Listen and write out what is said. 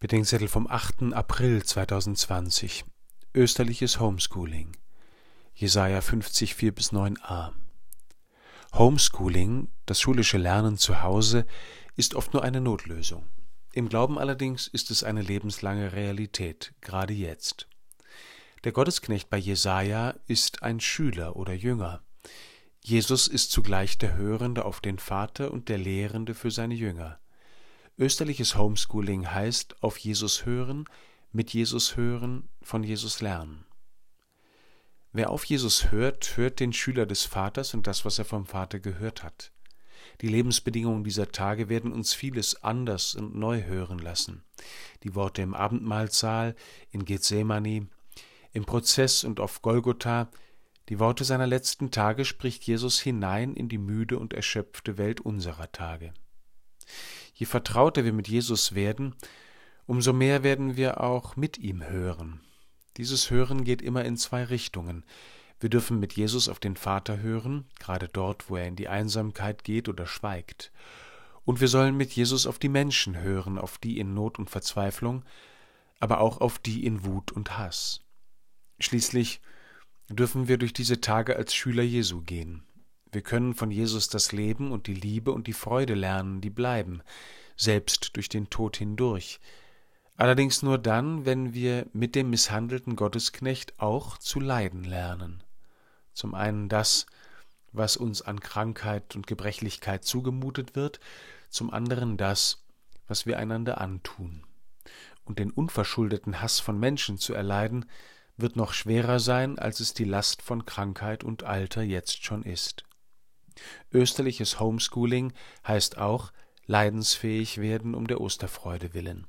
Bedenkzettel vom 8. April 2020 Österliches Homeschooling Jesaja 50, 4 bis 9a Homeschooling, das schulische Lernen zu Hause, ist oft nur eine Notlösung. Im Glauben allerdings ist es eine lebenslange Realität, gerade jetzt. Der Gottesknecht bei Jesaja ist ein Schüler oder Jünger. Jesus ist zugleich der Hörende auf den Vater und der Lehrende für seine Jünger. Österliches Homeschooling heißt auf Jesus hören, mit Jesus hören, von Jesus lernen. Wer auf Jesus hört, hört den Schüler des Vaters und das, was er vom Vater gehört hat. Die Lebensbedingungen dieser Tage werden uns vieles anders und neu hören lassen. Die Worte im Abendmahlsaal, in Gethsemane, im Prozess und auf Golgotha, die Worte seiner letzten Tage spricht Jesus hinein in die müde und erschöpfte Welt unserer Tage. Je vertrauter wir mit Jesus werden, umso mehr werden wir auch mit ihm hören. Dieses Hören geht immer in zwei Richtungen. Wir dürfen mit Jesus auf den Vater hören, gerade dort, wo er in die Einsamkeit geht oder schweigt. Und wir sollen mit Jesus auf die Menschen hören, auf die in Not und Verzweiflung, aber auch auf die in Wut und Hass. Schließlich dürfen wir durch diese Tage als Schüler Jesu gehen. Wir können von Jesus das Leben und die Liebe und die Freude lernen, die bleiben, selbst durch den Tod hindurch. Allerdings nur dann, wenn wir mit dem misshandelten Gottesknecht auch zu leiden lernen. Zum einen das, was uns an Krankheit und Gebrechlichkeit zugemutet wird, zum anderen das, was wir einander antun. Und den unverschuldeten Hass von Menschen zu erleiden, wird noch schwerer sein, als es die Last von Krankheit und Alter jetzt schon ist. Österliches Homeschooling heißt auch leidensfähig werden um der Osterfreude willen.